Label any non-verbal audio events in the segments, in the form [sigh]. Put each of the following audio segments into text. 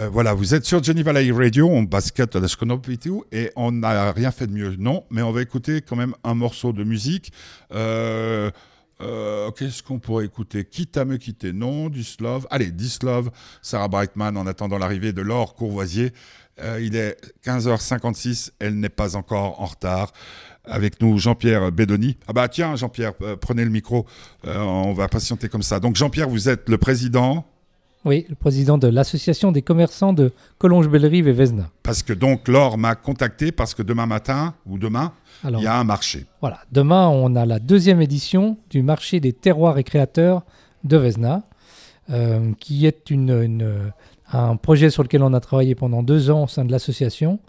Euh, voilà, vous êtes sur Geneva Live Radio, on basket à la tout et on n'a rien fait de mieux. Non, mais on va écouter quand même un morceau de musique. Euh, euh, qu'est-ce qu'on pourrait écouter? Quitte à me quitter Non, Dislove. Allez, Dislove, Sarah Brightman en attendant l'arrivée de Laure Courvoisier. il est 15h56, elle n'est pas encore en retard. Avec nous, Jean-Pierre Bédoni. Ah bah tiens, Jean-Pierre, prenez le micro, on va patienter comme ça. Donc Jean-Pierre, vous êtes le président oui, le président de l'association des commerçants de Collonges-Bellerive et Vesna. Parce que donc Laure m'a contacté parce que demain matin ou demain, il y a un marché. Voilà, demain on a la deuxième édition du marché des terroirs et créateurs de Vesna, euh, qui est une, un projet sur lequel on a travaillé pendant deux ans au sein de l'association,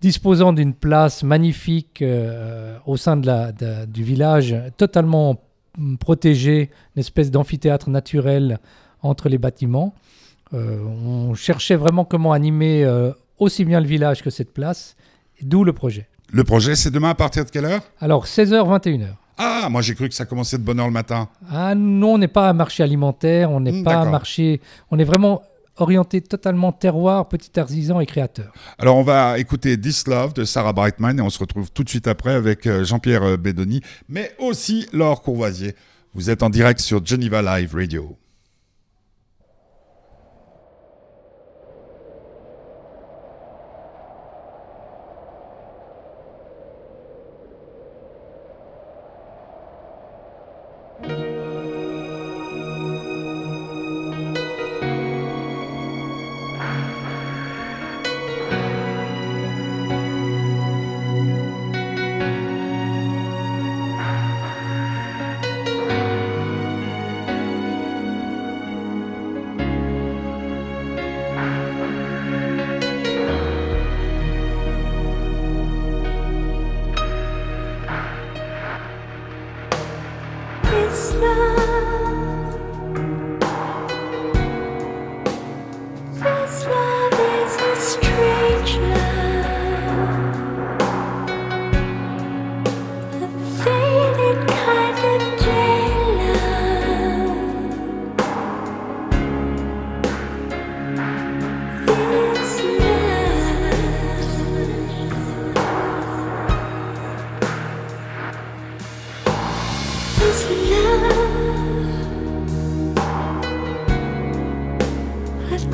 disposant d'une place magnifique euh, au sein de la, du village, totalement protégée, une espèce d'amphithéâtre naturel entre les bâtiments. Euh, on cherchait vraiment comment animer euh, aussi bien le village que cette place, d'où le projet. Le projet, c'est demain à partir de quelle heure? Alors, 16h, 21h. Ah, moi j'ai cru que ça commençait de bonne heure le matin. Ah non, on n'est pas un marché alimentaire, on n'est hmm, pas un marché... On est vraiment orienté totalement terroir, petit artisan et créateur. Alors on va écouter This Love de Sarah Brightman et on se retrouve tout de suite après avec euh, Jean-Pierre Bédoni, mais aussi Laure Courvoisier. Vous êtes en direct sur Geneva Live Radio.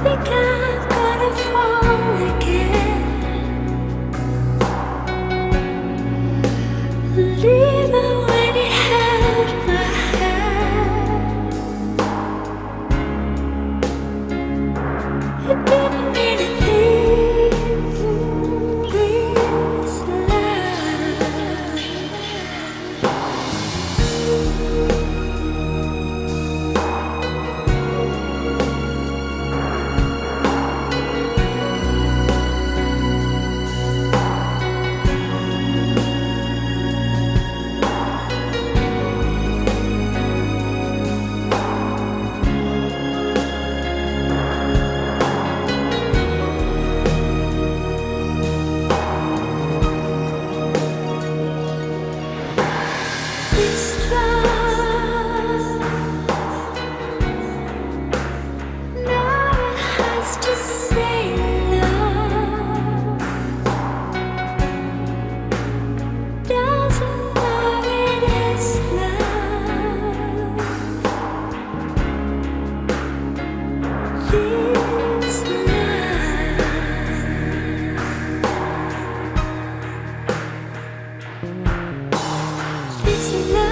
think I'm gonna fall again. Listen.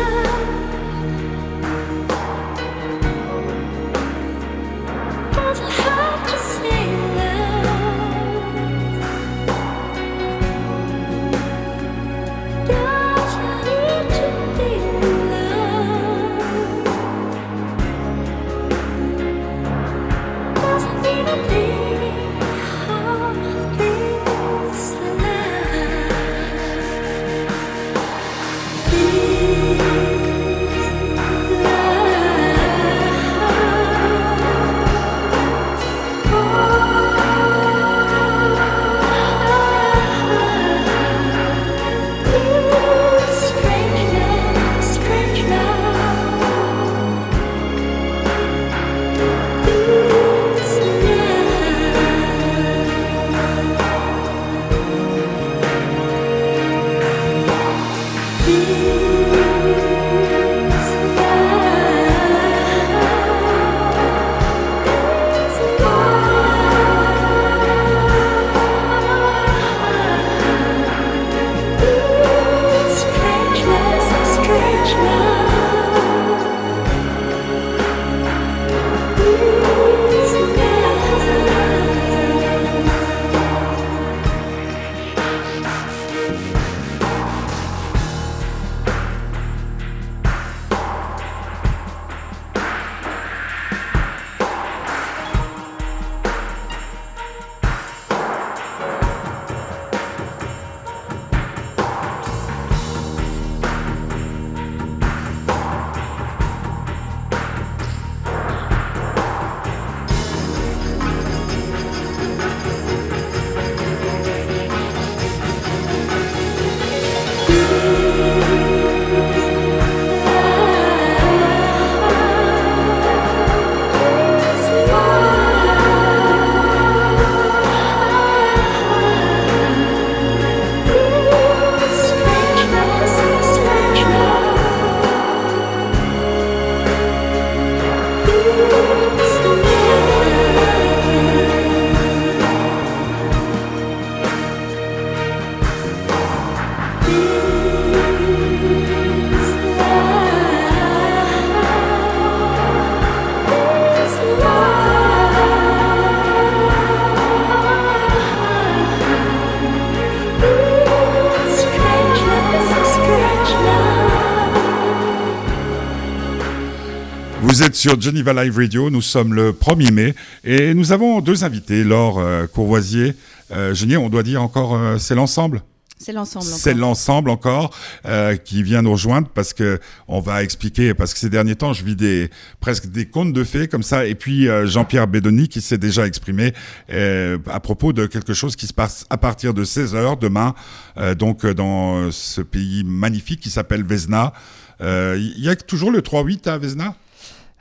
Sur Geneva Live Radio. Nous sommes le 1er mai et nous avons deux invités. Laure euh, Courvoisier, euh, Genier, on doit dire encore, euh, c'est l'ensemble? C'est l'ensemble. C'est l'ensemble encore euh, qui vient nous rejoindre parce que on va expliquer parce que ces derniers temps je vis des presque des contes de fées comme ça et puis euh, Jean-Pierre Bédoni qui s'est déjà exprimé euh, à propos de quelque chose qui se passe à partir de 16 heures demain euh, donc dans ce pays magnifique qui s'appelle Vesna. Euh, Il y a toujours le 3-8 à Vesna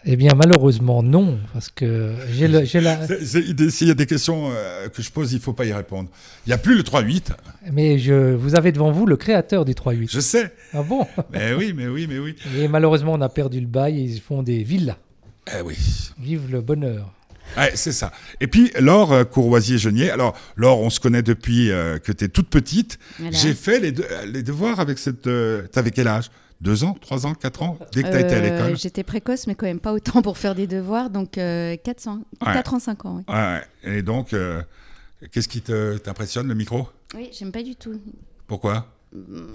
Eh bien, malheureusement, non, parce que j'ai la... S'il y a des questions euh, que je pose, il faut pas y répondre. Il n'y a plus le 3-8. Mais je, vous avez devant vous le créateur du 3-8. Je sais. Ah bon? Mais oui, mais oui, mais oui. Et malheureusement, on a perdu le bail et ils font des villas. Eh oui. Vive le bonheur. Ouais, c'est ça. Et puis, Laure euh, Courvoisier-Genier. Alors, Laure, on se connaît depuis euh, que tu es toute petite. Voilà. J'ai fait les, de- les devoirs avec cette. Euh, T'avais quel âge? Deux ans Trois ans Quatre ans Dès que tu as été à Euh, l'école J'étais précoce, mais quand même pas autant pour faire des devoirs, donc euh, 400, Ouais. 4 ans, 5 ans. Oui, Ouais, ouais. Et donc, euh, qu'est-ce qui te- t'impressionne, le micro? Oui j'aime pas du tout. Pourquoi?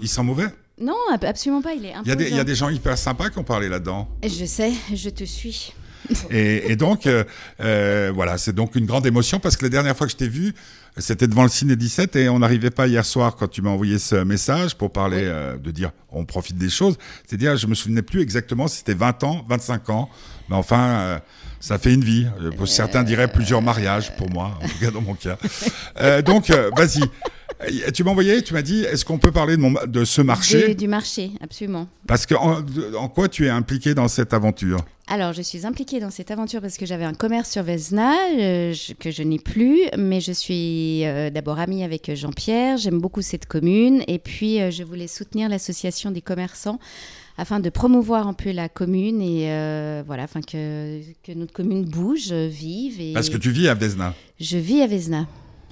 Il sent mauvait Non, ab- absolument pas, il est Il y, a des, il y a des gens hyper sympas qui ont parlé là-dedans. Je sais, je te suis. [laughs] Et, et donc, euh, euh, voilà, c'est donc une grande émotion parce que la dernière fois que je t'ai vu, c'était devant le Ciné 17 et on n'arrivait pas hier soir quand tu m'as envoyé ce message pour parler, Oui. euh, de dire on profite des choses. C'est-à-dire, je me souvenais plus exactement si c'était 20 ans, 25 ans, mais enfin, euh, ça fait une vie. Euh, pour Certains diraient plusieurs mariages pour moi, en tout cas dans mon cas. [laughs] Euh, donc, euh, vas-y. Euh, Tu m'as envoyé, tu m'as dit, est-ce qu'on peut parler de, mon, de ce marché De- du marché, absolument. Parce que en, quoi tu es impliqué dans cette aventure Alors, je suis impliquée dans cette aventure parce que j'avais un commerce sur Vesna euh, que je n'ai plus, mais je suis euh, d'abord amie avec Jean-Pierre. J'aime beaucoup cette commune et puis euh, je voulais soutenir l'association des commerçants afin de promouvoir un peu la commune et euh, voilà, afin que, que notre commune bouge, vive. Et Parce que tu vis à Vesna. je vis à Vesna.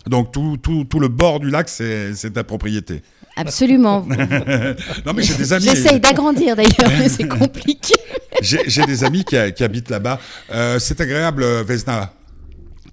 Donc tout, tout, tout le bord du lac, c'est ta propriété. Absolument. [laughs] Non mais j'ai des amis. J'essaye d'agrandir d'ailleurs, mais c'est compliqué. [laughs] J'ai des amis qui, qui habitent là-bas. Euh, c'est agréable, euh, Vesna.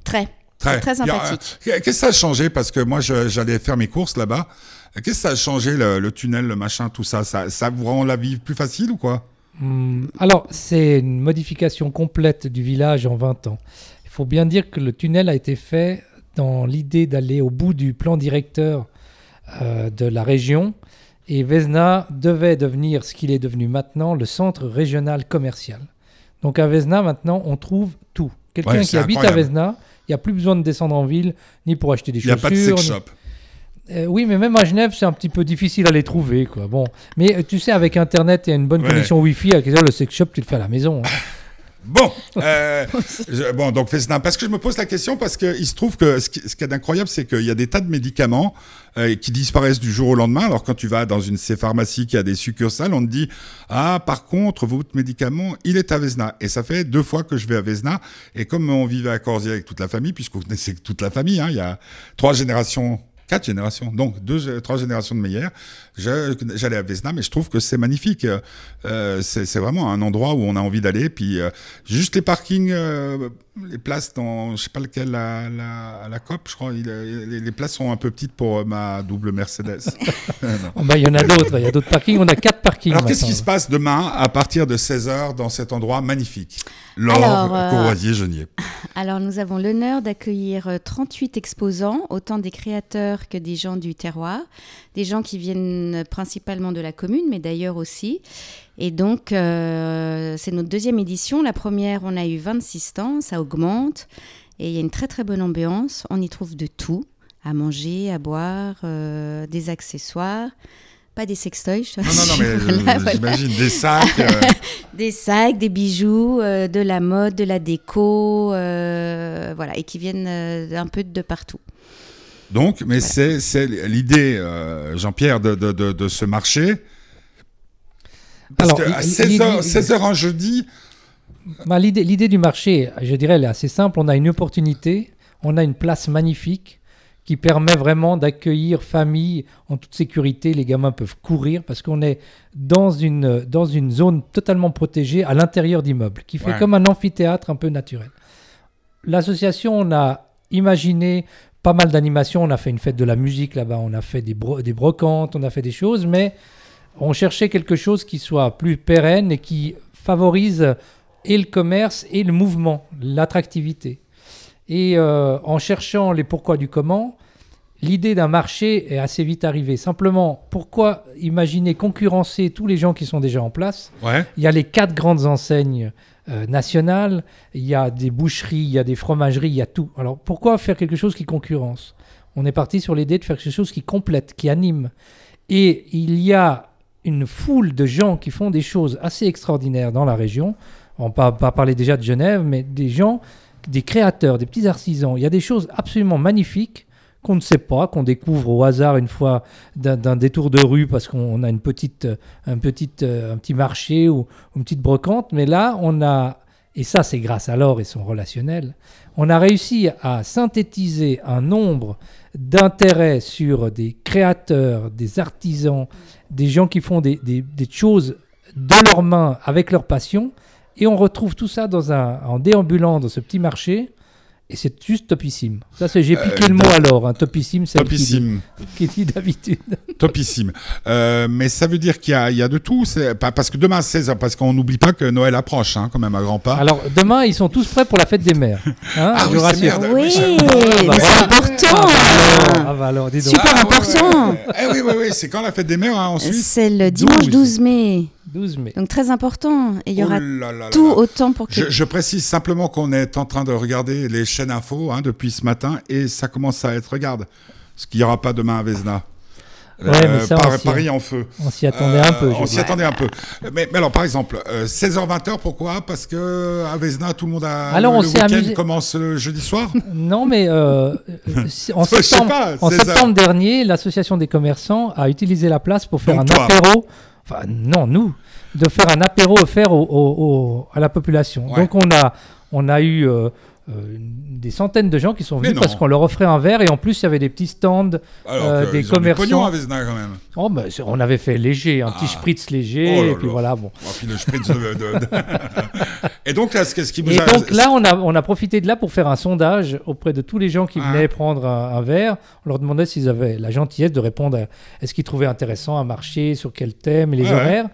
Très. Très, Très sympathique. euh, Qu'est-ce que ça a changé? Parce que moi, j'allais faire mes courses là-bas. Qu'est-ce que ça a changé, le, le tunnel, le machin, tout ça? Ça, ça vous rend la vie plus facile ou quoi? Hum, alors, c'est une modification complète du village en 20 ans. Il faut bien dire que le tunnel a été fait dans l'idée d'aller au bout du plan directeur euh, de la région. Et Vesna devait devenir ce qu'il est devenu maintenant, le centre régional commercial. Donc à Vesna, maintenant, on trouve tout. Quelqu'un Ouais, qui habite incroyable. à Vesna, il n'y a plus besoin de descendre en ville, ni pour acheter des Il n'y a chaussures. pas de sex ni- shop. euh, oui, mais même à Genève, c'est un petit peu difficile à les trouver. Quoi. Bon. Mais euh, tu sais, avec Internet et une bonne Ouais. connexion Wi-Fi, à le sex shop, tu le fais à la maison. hein. [laughs] Bon, euh, bon, donc Vesna, parce que je me pose la question, parce qu'il se trouve que ce qui, ce qui est incroyable, c'est qu'il y a des tas de médicaments euh, qui disparaissent du jour au lendemain. Alors quand tu vas dans une ces pharmacies qui a des succursales, on te dit ah par contre votre médicament il est à Vesna. Et ça fait deux fois que je vais à Vesna. Et comme on vivait à Corsier avec toute la famille, puisqu'on connaissait toute la famille, hein, il y a trois générations. Quatre générations, donc deux, trois générations de. Je- J'allais à Vesna, mais je trouve que c'est magnifique. Euh, c'est c'est vraiment un endroit où on a envie d'aller. Puis euh, juste les parkings, euh, les places dans, je sais pas lequel, la, la, à la COP, je crois. il- les, les places sont un peu petites pour euh, ma double Mercedes. [laughs] Oh, bah, Il y en a d'autres, il y a d'autres parkings. On a quatre parkings. Alors qu'est-ce qui se passe demain à partir de 16h dans cet endroit magnifique? Laure Alors, euh, Courvoisier-Genier. Alors, nous avons l'honneur d'accueillir euh, 38 exposants, autant des créateurs que des gens du terroir, des gens qui viennent principalement de la commune, mais d'ailleurs aussi. Et donc, euh, c'est notre deuxième édition. La première, on a eu 26 stands, ça augmente. Et il y a une très très bonne ambiance. On y trouve de tout, à manger, à boire, euh, des accessoires. Pas des sextoys, je Non, non, non, mais [laughs] euh, Voilà, voilà. j'imagine des sacs. euh, [laughs] Des sacs, des bijoux, de la mode, de la déco, voilà, et qui viennent un peu de partout. donc, mais c'est c'est l'idée, Jean-Pierre, de, de, de, de ce marché. Parce Alors, qu'à il- 16h, il- 16h un jeudi, Bah, L'idée l'idée du marché, je dirais, elle est assez simple. On a une opportunité, on a une place magnifique qui permet vraiment d'accueillir famille en toute sécurité. Les gamins peuvent courir parce qu'on est dans une, dans une zone totalement protégée à l'intérieur d'immeubles, qui fait Ouais. comme un amphithéâtre un peu naturel. L'association, on a imaginé pas mal d'animations. On a fait une fête de la musique là-bas, on a fait des, bro- des brocantes, on a fait des choses, mais on cherchait quelque chose qui soit plus pérenne et qui favorise et le commerce et le mouvement, l'attractivité. Et euh, en cherchant les pourquoi du comment, l'idée d'un marché est assez vite arrivée. Simplement, pourquoi imaginer concurrencer tous les gens qui sont déjà en place? Ouais. Il y a les quatre grandes enseignes euh, nationales, il y a des boucheries, il y a des fromageries, il y a tout. Alors pourquoi faire quelque chose qui concurrence? On est parti sur l'idée de faire quelque chose qui complète, qui anime. Et il y a une foule de gens qui font des choses assez extraordinaires dans la région. On va pas parler déjà de Genève, mais des gens, des créateurs, des petits artisans. Il y a des choses absolument magnifiques qu'on ne sait pas, qu'on découvre au hasard une fois d'un détour de rue parce qu'on a une petite, un, petit, euh, un petit marché ou une petite brocante. Mais là, on a, et ça c'est grâce à l'or et son relationnel, on a réussi à synthétiser un nombre d'intérêts sur des créateurs, des artisans, des gens qui font des choses de leurs mains avec leur passion. Et on retrouve tout ça dans un, en déambulant dans ce petit marché. Et c'est juste topissime. Ça, c'est j'ai piqué Euh, le mot alors. Hein. Topissime, c'est Topissime. [laughs] qui dit d'habitude. Topissime. Euh, mais ça veut dire qu'il y a, il y a de tout. C'est parce que demain 16 parce qu'on n'oublie pas que Noël approche, hein, quand même à grands pas. Alors, demain, ils sont tous prêts pour la fête des mères. Hein, [laughs] Ah je oui, vous c'est rassure. merde. Oui, oui, c'est- mais bah, c'est voilà. important. Ah, bah alors, dis donc. Super Ah, important. ouais, ouais. Eh oui, oui, oui. C'est quand la fête des mères hein, en Suisse? C'est le dimanche 12. 12 mai. 12 mai. Donc très important. Et il y aura Oh là là là tout là. autant pour que. Je, je précise simplement qu'on est en train de regarder les chaînes info hein, depuis ce matin et ça commence à être regarde. Ce qu'il n'y aura pas demain à Vesna. Euh, Ouais, mais ça, Par- on s'y- Paris en feu. On s'y attendait un peu. Euh, On s'y attendait un peu. Mais, mais alors, par exemple, euh, 16h-20h, pourquoi? Parce que à Vesna, tout le monde a. Alors, le on s'est week-end amusé- commence le jeudi soir? [laughs] Non, mais euh, euh, [laughs] c'est- en, septembre, pas, en 16 heures. septembre dernier, l'association des commerçants a utilisé la place pour faire Donc un toi. apéro. Enfin, non, nous, de faire un apéro offert au- au- au- à la population. Ouais. Donc, on a, on a eu euh, des centaines de gens qui sont venus parce qu'on leur offrait un verre et en plus, il y avait des petits stands. Alors Euh, des ils ont du commerçants. pognon à Vesna, quand même. Oh, ben, c'est- on avait fait léger, un petit Ah. spritz léger, Oh là et puis là. voilà, bon. Oh, puis le spritz de- de- de- [laughs] et donc, là, qu'est-ce qui vous Et a. donc là, on a, on a profité de là pour faire un sondage auprès de tous les gens qui Ah. venaient prendre un, un verre. On leur demandait s'ils avaient la gentillesse de répondre à est-ce qu'ils trouvaient intéressant un marché, sur quel thème, et les ouais. horaires.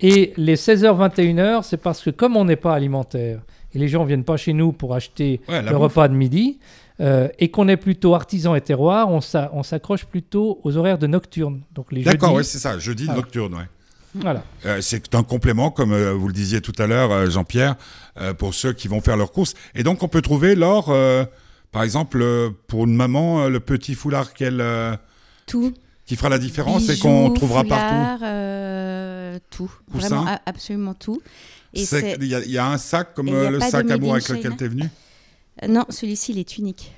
Et les 16h, 21h, c'est parce que comme on n'est pas alimentaire et les gens viennent pas chez nous pour acheter Ouais, le bouffe. repas de midi, euh, et qu'on est plutôt artisan et terroir, on s'a- on s'accroche plutôt aux horaires de nocturne. Donc les D'accord, oui, c'est ça, jeudi Voilà. nocturne, ouais. voilà. Euh, c'est un complément, comme euh, vous le disiez tout à l'heure, euh, Jean-Pierre, euh, pour ceux qui vont faire leurs courses. Et donc, on peut trouver l'or, euh, par exemple, euh, pour une maman, euh, le petit foulard qu'elle, euh, Tout. qui fera la différence et qu'on trouvera partout. euh, tout. Coussin. Vraiment, absolument tout. Il y, a- il y a un sac comme euh, le sac in avec lequel tu es venu. Euh, Non, celui-ci, il est unique.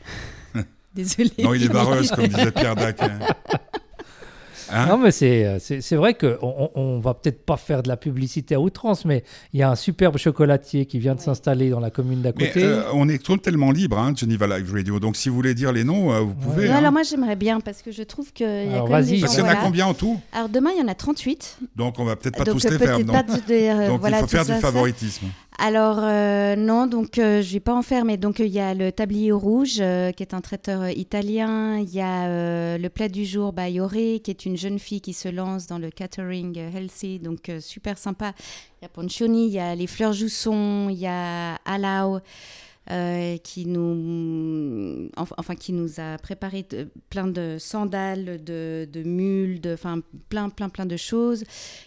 [laughs] Désolée. Non, il est vareuse, comme disait Pierre Dac. hein. [laughs] Hein? Non, mais c'est, euh, c'est, c'est vrai qu'on on, on va peut-être pas faire de la publicité à outrance, mais il y a un superbe chocolatier qui vient de s'installer dans la commune d'à Mais côté. euh, on est totalement libre, hein, Geneva Live Radio. Donc, si vous voulez dire les noms, euh, vous pouvez. Non, hein. alors moi j'aimerais bien parce que je trouve qu'il y a Alors, quand même vas-y. des gens. Parce qu'il y en a voilà. combien en tout? Alors demain il y en a 38. Donc, on va peut-être pas donc tous les faire. peut-être non. pas de- de- [laughs] Donc, voilà, il faut faire ça, du ça. favoritisme. Alors euh, non, donc euh, je vais pas en faire, mais donc euh, il y a le tablier rouge euh, qui est un traiteur italien. Il y a euh, le plat du jour by Ore, qui est une jeune fille qui se lance dans le catering euh, healthy, donc euh, super sympa. Il y a Poncioni, il y a les fleurs Jousson, il y a Alao. Euh, qui nous enf- enfin qui nous a préparé de- plein de sandales de, de mules de enfin plein plein plein de choses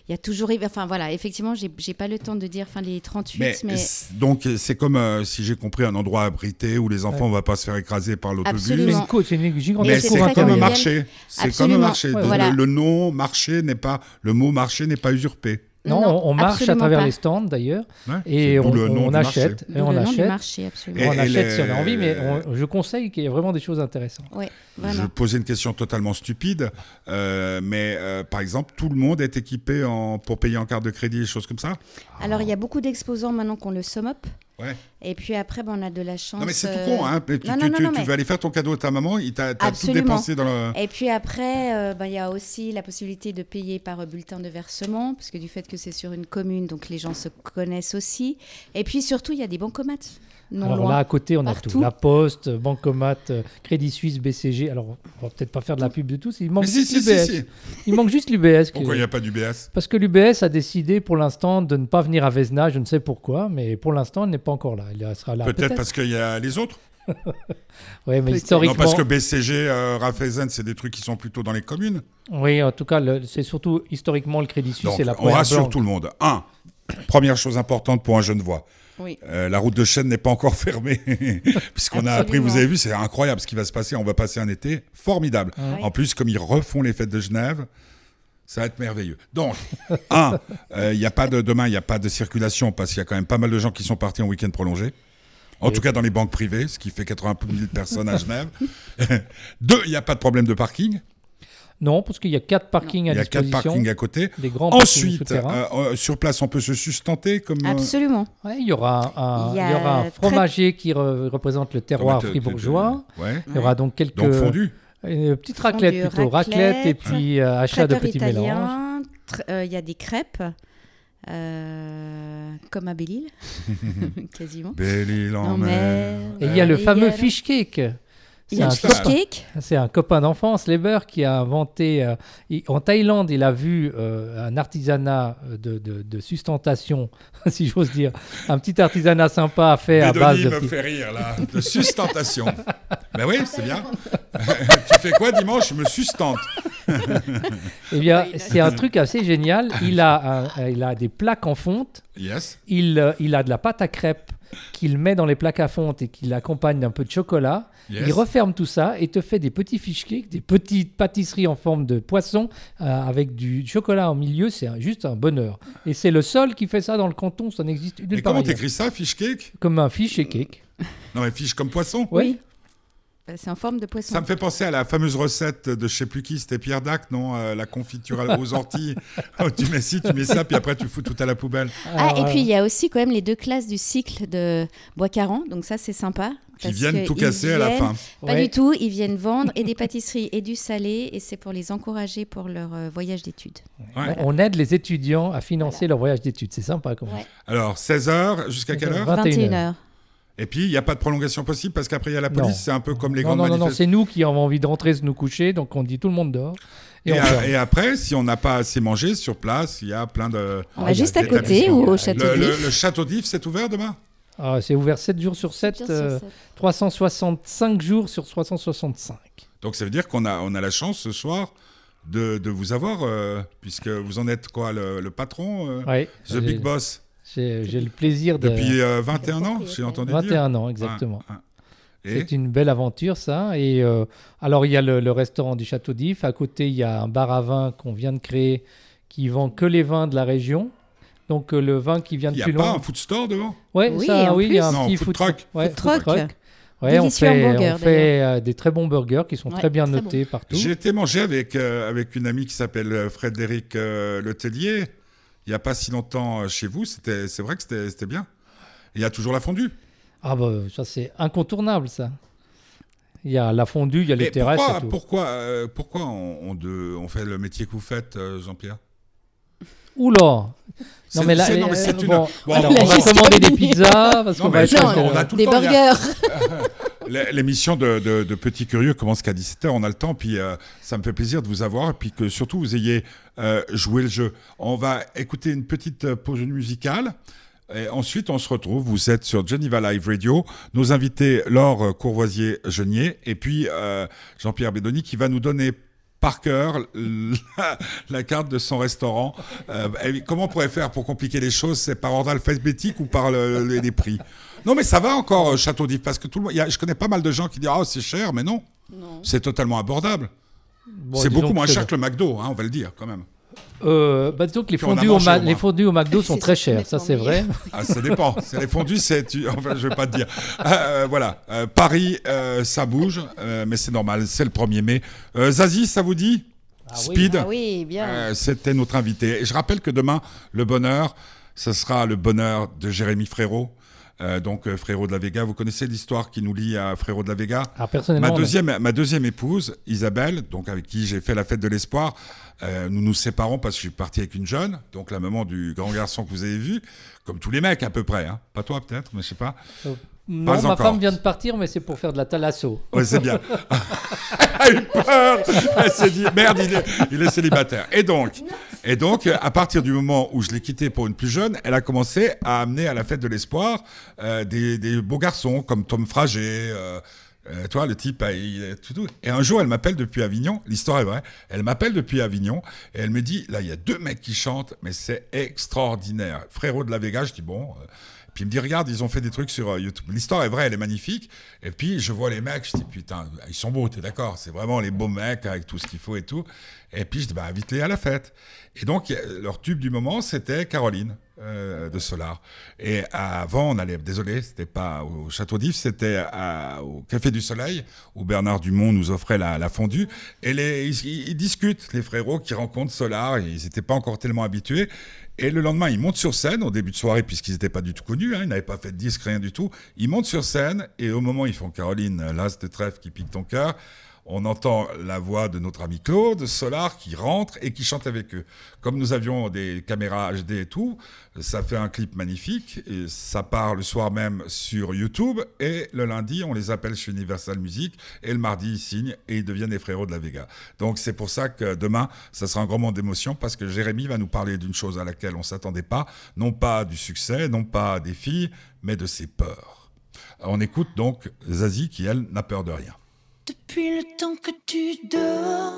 il y a toujours enfin voilà effectivement j'ai j'ai pas le temps de dire enfin les 38 Mais, mais, donc c'est comme euh, si j'ai compris un endroit abrité où les enfants Ouais. ne vont pas se faire écraser par l'autobus. c'est, absolument. une côte, c'est une gigantesque Mais c'est comme un marché. C'est comme un marché. Ouais, Le-. Le, nom marché n'est pas le mot marché n'est pas usurpé. Non, Non, on, on marche à travers pas. les stands d'ailleurs, Ouais, et on, d'où le nom on du marché. achète, et on le nom du achète, marché absolument. Et- on et achète les- si on a envie, mais on- je conseille qu'il y ait vraiment des choses intéressantes. ouais Je posais une question totalement stupide, euh, mais euh, par exemple, tout le monde est équipé en, pour payer en carte de crédit, des choses comme ça? Alors il y a beaucoup d'exposants maintenant qui ont le sum up Ouais. et puis après ben, on a de la chance Non, mais c'est tout euh, con. Hein. Tu, non, non, non, tu- non, tu mais- veux aller faire ton cadeau à ta maman, il t'a tout dépensé dans le. Et puis après, euh, ben, il y a aussi la possibilité de payer par bulletin de versement, parce que du fait que c'est sur une commune, donc les gens se connaissent aussi. Et puis surtout, il y a des bancomates. Non Alors loin. là, à côté, on a tout. La Poste, Bancomat, euh, Crédit Suisse, BCG. Alors, on va peut-être pas faire de la pub de tous. Il manque si, juste si, l'UBS. si, si. Il manque juste l'UBS. Pourquoi il n'y a pas d'UBS Parce que l'UBS a décidé pour l'instant de ne pas venir à Vesna. Je ne sais pourquoi, mais pour l'instant, elle n'est pas encore là. Elle sera là. Peut-être parce qu'il y a les autres? [laughs] Oui, mais historiquement. Non, parce que BCG, euh, Raiffeisen, c'est des trucs qui sont plutôt dans les communes. Oui, en tout cas, le- c'est surtout historiquement le Crédit Suisse et la on première rassure banque. tout le monde. Un, première chose importante pour un Genevois. Oui. Euh, la route de Chêne n'est pas encore fermée, [laughs] puisqu'on a appris, vous avez vu, c'est incroyable ce qui va se passer. On va passer un été formidable. Oui. En plus, comme ils refont les fêtes de Genève, ça va être merveilleux. Donc, [laughs] un, euh, il y a pas de demain, il n'y a pas de circulation parce qu'il y a quand même pas mal de gens qui sont partis en week-end prolongé. En tout cas, dans les banques privées, ce qui fait 80 000 personnes à Genève. [laughs] Deux, il n'y a pas de problème de parking. Non, parce qu'il y a quatre parkings à Il y a quatre disposition. parkings à côté. Des grands Ensuite, euh, euh, sur place, on peut se sustenter comme. euh, Absolument. Ouais, il y aura un, Il il y a aura un très- fromager qui re- représente le terroir fribourgeois. Ouais. Il y aura donc quelques Donc fondu. une petite raclette plutôt, raclette, et puis euh, achat de petits mélanges. italien. euh, Il y a des crêpes. euh, comme à Belle-Île, [laughs] [laughs] quasiment. Belle-Île en En mer. mer. Et il y a le fameux a- fish cake. Il C'est y a un, copain, cake. c'est un copain d'enfance, Leber, qui a inventé. euh, il- en Thaïlande, il a vu euh, un artisanat de, de- de sustentation, [laughs] si j'ose dire. Un petit artisanat sympa fait à base de. me fait rire, là, de sustentation. [laughs] ben oui, c'est bien. [laughs] tu fais quoi dimanche? Je me sustente. Eh bien, c'est un truc assez génial. Il a, un- il a des plaques en fonte. Yes. Il, euh, il a de la pâte à crêpes qu'il met dans les plaques à fonte et qu'il accompagne d'un peu de chocolat. yes. Il referme tout ça et te fait des petits fish cakes, des petites pâtisseries en forme de poisson euh, avec du chocolat au milieu. C'est juste un bonheur. Et c'est le seul qui fait ça dans le canton. Ça n'existe nulle Mais comment t'écris ça, fish cake? Comme un fish et cake. Non, mais fish comme poisson Oui. Bah, C'est en forme de poisson. Ça me fait penser à la fameuse recette de je sais plus qui, c'était Pierre Dac, non Euh, La confiture aux orties. Oh, [laughs] tu mets ci, tu mets ça, puis après tu fous tout à la poubelle. Ah, et Alors, puis il y a aussi quand même les deux classes du cycle de Bois-Caran, donc ça c'est sympa. Qui viennent tout casser à la fin. Pas ouais. du tout, ils viennent vendre et des [laughs] pâtisseries et du salé, et c'est pour les encourager pour leur euh, voyage d'études. Ouais. On aide les étudiants à financer leur voyage d'études. C'est sympa comme Ouais. Alors, 16h, jusqu'à quelle heure? 21 21h. Et puis, il n'y a pas de prolongation possible parce qu'après, il y a la police, c'est un peu comme les Non, grandes non, non, non, c'est nous qui avons envie de rentrer se nous coucher, donc on dit tout le monde dehors. Et, Et, on a- ferme. et après, si on n'a pas assez mangé sur place, il y a plein de. On va juste à côté ou au château Le, le- d'If. le château d'If, c'est ouvert demain? Ah, c'est ouvert 7 jours sur 7, Jours sur euh, sept. 365 jours sur 365. Donc ça veut dire qu'on a, on a la chance ce soir de, de vous avoir, euh, puisque vous en êtes quoi, le, le patron, euh, Ouais, The Big Boss? J'ai le plaisir de. Depuis euh, 21 ans, j'ai entendu dire 21 ans, exactement. C'est une belle aventure, ça. Et euh, alors, il y a le, le restaurant du Château d'If. À côté, il y a un bar à vin qu'on vient de créer qui vend que les vins de la région. Donc, euh, le vin qui vient il de n'y a pas un food store devant? Ouais, Oui, ça, oui, il y a un. Non, petit food food truck. Ouais, Food truck. Ouais, on fait, hamburger, on fait euh, des très bons burgers qui sont Ouais, très bien très notés partout. J'ai été manger avec, euh, avec une amie qui s'appelle Frédéric euh, Letellier il n'y a pas si longtemps euh, chez vous. C'était, c'est vrai que c'était, c'était bien. Il y a toujours la fondue. Ah bah ça c'est incontournable ça. Il y a la fondue, il y a les Mais terrasses pourquoi, et tout. pourquoi, euh, pourquoi on, on de- on fait le métier que vous faites, euh, Jean-Pierre? Oula Non mais là, c'est- non, mais euh, une- bon, Bon, alors, on on va commander des de- pizzas [laughs] parce qu'on va être Non, qu'on a tout le des temps, burgers. [laughs] L'émission de, de- de Petits Curieux commence qu'à 17h, on a le temps, puis euh, ça me fait plaisir de vous avoir, puis que surtout vous ayez euh, joué le jeu. On va écouter une petite euh, pause musicale, et ensuite on se retrouve, vous êtes sur Geneva Live Radio, nos invités Laure Courvoisier-Genier, et puis euh, Jean-Pierre Bédoni qui va nous donner par cœur la, carte de son restaurant. Euh, comment on pourrait faire pour compliquer les choses? C'est par ordre alphabétique ou par le- les, les prix? Non, mais ça va encore, euh, Château d'If, parce que tout le monde, il y a- je connais pas mal de gens qui disent Ah, c'est cher, mais non, Non. c'est totalement abordable. Bon, c'est beaucoup moins cher que le McDo, hein, on va le dire quand même. Euh, bah, disons que les fondus, au Ma- les fondus au McDo [laughs] sont très chers, ça c'est vrai. [laughs] Ah, ça dépend. c'est les fondus, c'est. tu- Enfin, je vais pas te dire. Euh, voilà. Euh, Paris, euh, ça bouge, euh, mais c'est normal. C'est le 1er mai. Euh, Zazie, ça vous dit? Ah oui. Speed? Ah oui, bien. Euh, C'était notre invité. Et je rappelle que demain, le bonheur, ce sera le bonheur de Jérémy Frérot. Euh, donc euh, Frérot de la Vega, vous connaissez l'histoire qui nous lie à Frérot de la Vega Ah, personnellement, ma deuxième, ma deuxième épouse, Isabelle, donc avec qui j'ai fait la fête de l'espoir, euh, nous nous séparons parce que je suis parti avec une jeune, donc la maman du grand garçon que vous avez vu, comme tous les mecs à peu près, hein. pas toi peut-être, mais je sais pas. Non, pas ma encore. femme vient de partir, mais c'est pour faire de la thalasso. Ouais, c'est bien. [laughs] Elle a eu peur. Elle s'est dit merde, il est, il est célibataire. Et donc, et donc, à partir du moment où je l'ai quitté pour une plus jeune, elle a commencé à amener à la fête de l'espoir euh, des, des beaux garçons comme Tom Frager. Euh, euh, toi, le type, euh, il est tout, tout. Et un jour, elle m'appelle depuis Avignon. L'histoire est vraie. Elle m'appelle depuis Avignon et elle me dit là, il y a deux mecs qui chantent, mais c'est extraordinaire. Frérot de la Vega, je dis bon. euh, puis il me dit, regarde, ils ont fait des trucs sur euh, YouTube. L'histoire est vraie, elle est magnifique. Et puis je vois les mecs, je dis, putain, ils sont beaux, t'es d'accord C'est vraiment les beaux mecs avec tout ce qu'il faut et tout. Et puis je dis, bah, invite-les à la fête. Et donc, leur tube du moment, c'était Caroline euh, de Solar. Et avant, on allait, désolé, c'était pas au Château d'If, c'était au Café du Soleil, où Bernard Dumont nous offrait la, la fondue. Et les, ils, discutent, les frérots qui rencontrent Solar, ils n'étaient pas encore tellement habitués. Et le lendemain, ils montent sur scène au début de soirée, puisqu'ils n'étaient pas du tout connus, hein, ils n'avaient pas fait de disque, rien du tout. Ils montent sur scène, et au moment ils font Caroline, l'as de trèfle qui pique ton cœur, on entend la voix de notre ami Claude Solar qui rentre et qui chante avec eux. Comme nous avions des caméras HD et tout, ça fait un clip magnifique. Et ça part le soir même sur YouTube. Et le lundi, on les appelle chez Universal Music. Et le mardi, ils signent et ils deviennent les frérots de la Vega. Donc c'est pour ça que demain, ça sera un grand moment d'émotion parce que Jérémy va nous parler d'une chose à laquelle on s'attendait pas. Non pas du succès, non pas des filles, mais de ses peurs. On écoute donc Zazie qui, elle, n'a peur de rien. Depuis le temps que tu dors,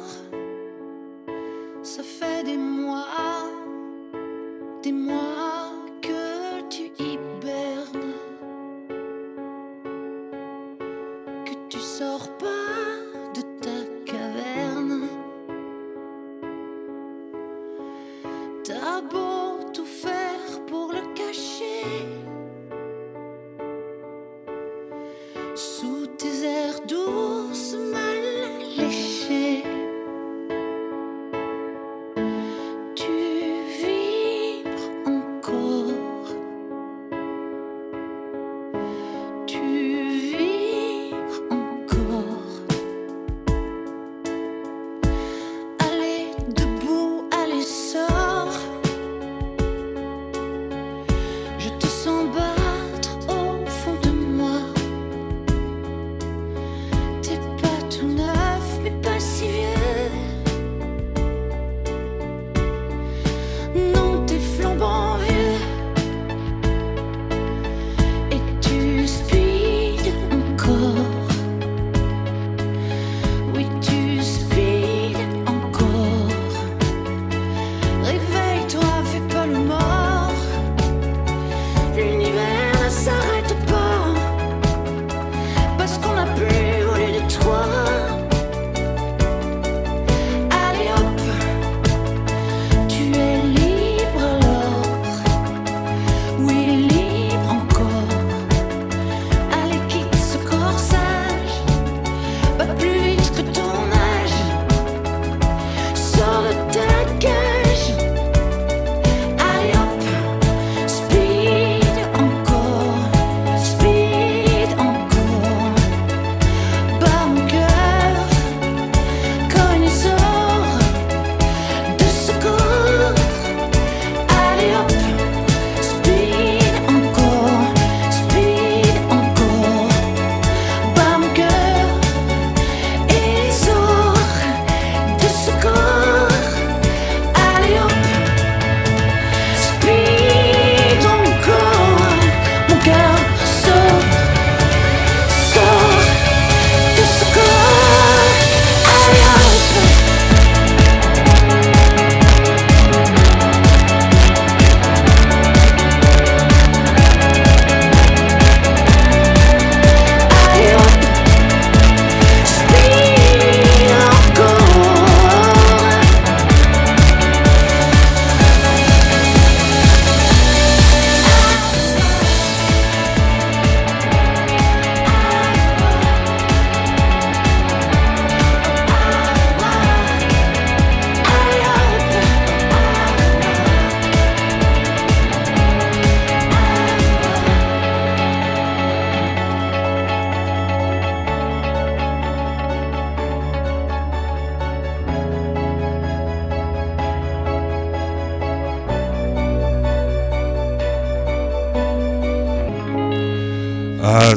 ça fait des mois,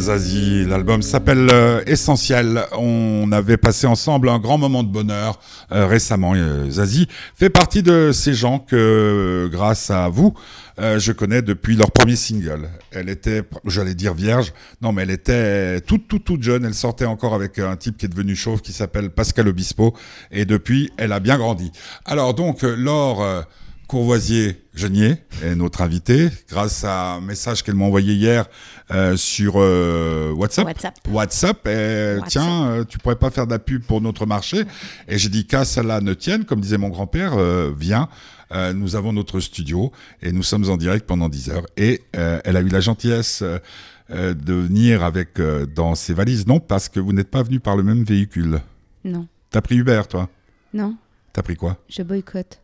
Zazie, l'album s'appelle euh, Essentiel. On avait passé ensemble un grand moment de bonheur euh, récemment. Euh, Zazie fait partie de ces gens que, grâce à vous, je connais depuis leur premier single. Elle était, j'allais dire vierge, non mais elle était toute toute toute jeune. Elle sortait encore avec un type qui est devenu chauve qui s'appelle Pascal Obispo et depuis elle a bien grandi. Alors donc euh, Laure euh, Courvoisier-Genier est notre invitée grâce à un message qu'elle m'a envoyé hier euh, sur euh, WhatsApp. WhatsApp. WhatsApp, et, WhatsApp. tiens, euh, tu pourrais pas faire de la pub pour notre marché Et j'ai dit qu'à cela ne tienne, comme disait mon grand-père, euh, viens. Nous avons notre studio et nous sommes en direct pendant 10 heures. Et elle a eu la gentillesse de venir avec dans ses valises. Non, parce que vous n'êtes pas venu par le même véhicule. Non, T'as pris Uber, toi? Non, T'as pris quoi? Je boycotte.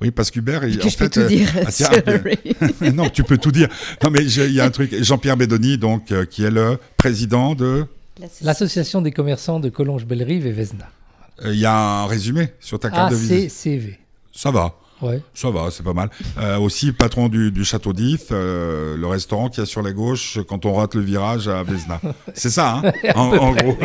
Oui, parce Que en je peux fait, tout euh, dire. ah, [laughs] [laughs] non, tu peux tout dire. Non, mais il y a un truc. Jean-Pierre Bédoni, donc, euh, qui est le président de. L'association des commerçants de Collonges-Bellerive et Vesna. euh, Il y a un résumé sur ta carte de visite. ACCV. Ça va. Ouais. Ça va, c'est pas mal. Euh, aussi, patron du, du Château d'If, euh, le restaurant qui est sur la gauche quand on rate le virage à Vesna. [laughs] C'est ça, hein en, en gros.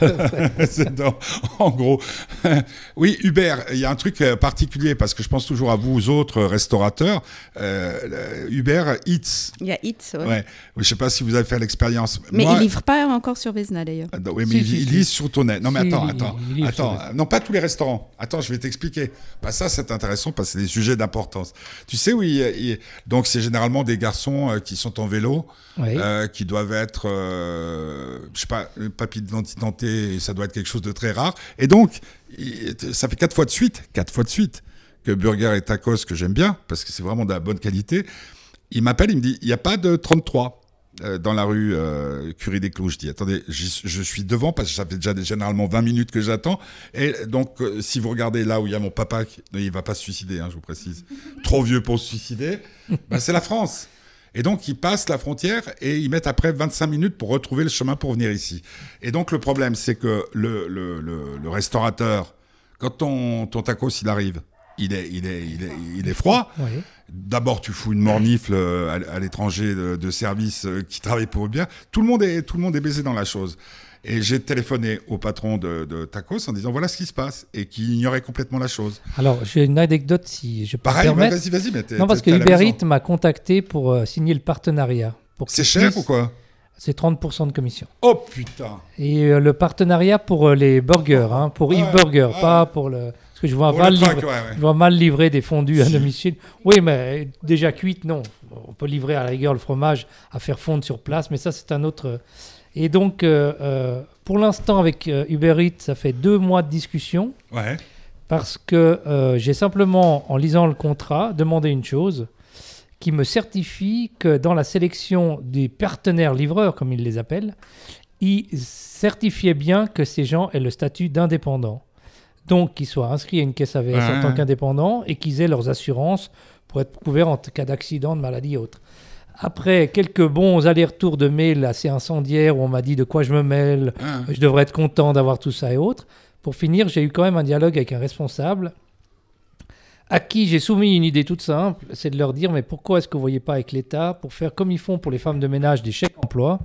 [laughs] Dans- en gros. [laughs] oui, Hubert, il y a un truc euh, particulier parce que je pense toujours à vous, aux autres restaurateurs. Euh, Hubert Eats. Il y a Hits, ouais. Ouais. Je sais pas si vous avez fait l'expérience. Mais Moi- il livre pas encore sur Vesna d'ailleurs. ah, Oui, mais Si, il, si, il si. sur ton net. Non, mais Si, attends, il- attends. attends. Non, pas tous les restaurants. Attends, je vais t'expliquer. Bah, ça, c'est intéressant parce que c'est des sujets d'importance. Tu sais, oui, il- donc c'est généralement des garçons euh, qui sont en vélo, euh, qui doivent être, euh, je sais pas, papier d'identité, ça doit être quelque chose de très rare. Et donc, ça fait quatre fois de suite, quatre fois de suite, que Burger et Tacos, que j'aime bien, parce que c'est vraiment de la bonne qualité, il m'appelle, il me dit, il n'y a pas de 33 euh, dans la rue euh, Curie des Clous. Je dis, attendez, je suis devant parce que ça fait déjà généralement 20 minutes que j'attends. Et donc, euh, si vous regardez là où il y a mon papa, qui, il va pas se suicider, hein, je vous précise, trop vieux pour se suicider, bah, c'est la France. Et donc, ils passent la frontière et ils mettent après 25 minutes pour retrouver le chemin pour venir ici. Et donc, le problème, c'est que le restaurateur, quand ton, ton tacos, il arrive, il est, il est, il est, il est froid. D'abord, tu fous une mornifle euh, à, à l'étranger de, de service euh, qui travaille pour bien. Tout le monde est, tout le monde est baisé dans la chose. Et j'ai téléphoné au patron de, de Tacos en disant voilà ce qui se passe et qui ignorait complètement la chose. Alors, j'ai une anecdote si je peux Pareil, vas-y, vas-y, Non, parce que Uber. Eats m'a contacté pour euh, signer le partenariat. C'est cher ou quoi? C'est 30% de commission. Oh putain Et euh, le partenariat pour euh, les burgers, hein, pour Ouais, Yves Burger, pas pour le. Parce que je vois mal livrer, ouais, ouais. je vois mal livrer des fondus à domicile. Oui, mais déjà cuites, non. On peut livrer à la rigueur le fromage à faire fondre sur place, mais ça, c'est un autre. Et donc, euh, euh, pour l'instant, avec euh, Uber Eats, ça fait deux mois de discussion Ouais. parce que euh, j'ai simplement, en lisant le contrat, demandé une chose qui me certifie que dans la sélection des partenaires livreurs, comme ils les appellent, ils certifiaient bien que ces gens aient le statut d'indépendant. Donc qu'ils soient inscrits à une caisse AVS en tant qu'indépendants et qu'ils aient leurs assurances pour être couverts en cas d'accident, de maladie et autres. Après quelques bons allers-retours de mails assez incendiaires où on m'a dit de quoi je me mêle, je devrais être content d'avoir tout ça et autres. Pour finir, j'ai eu quand même un dialogue avec un responsable à qui j'ai soumis une idée toute simple, c'est de leur dire mais pourquoi est-ce que vous ne voyez pas avec l'État pour faire comme ils font pour les femmes de ménage des chèques emploi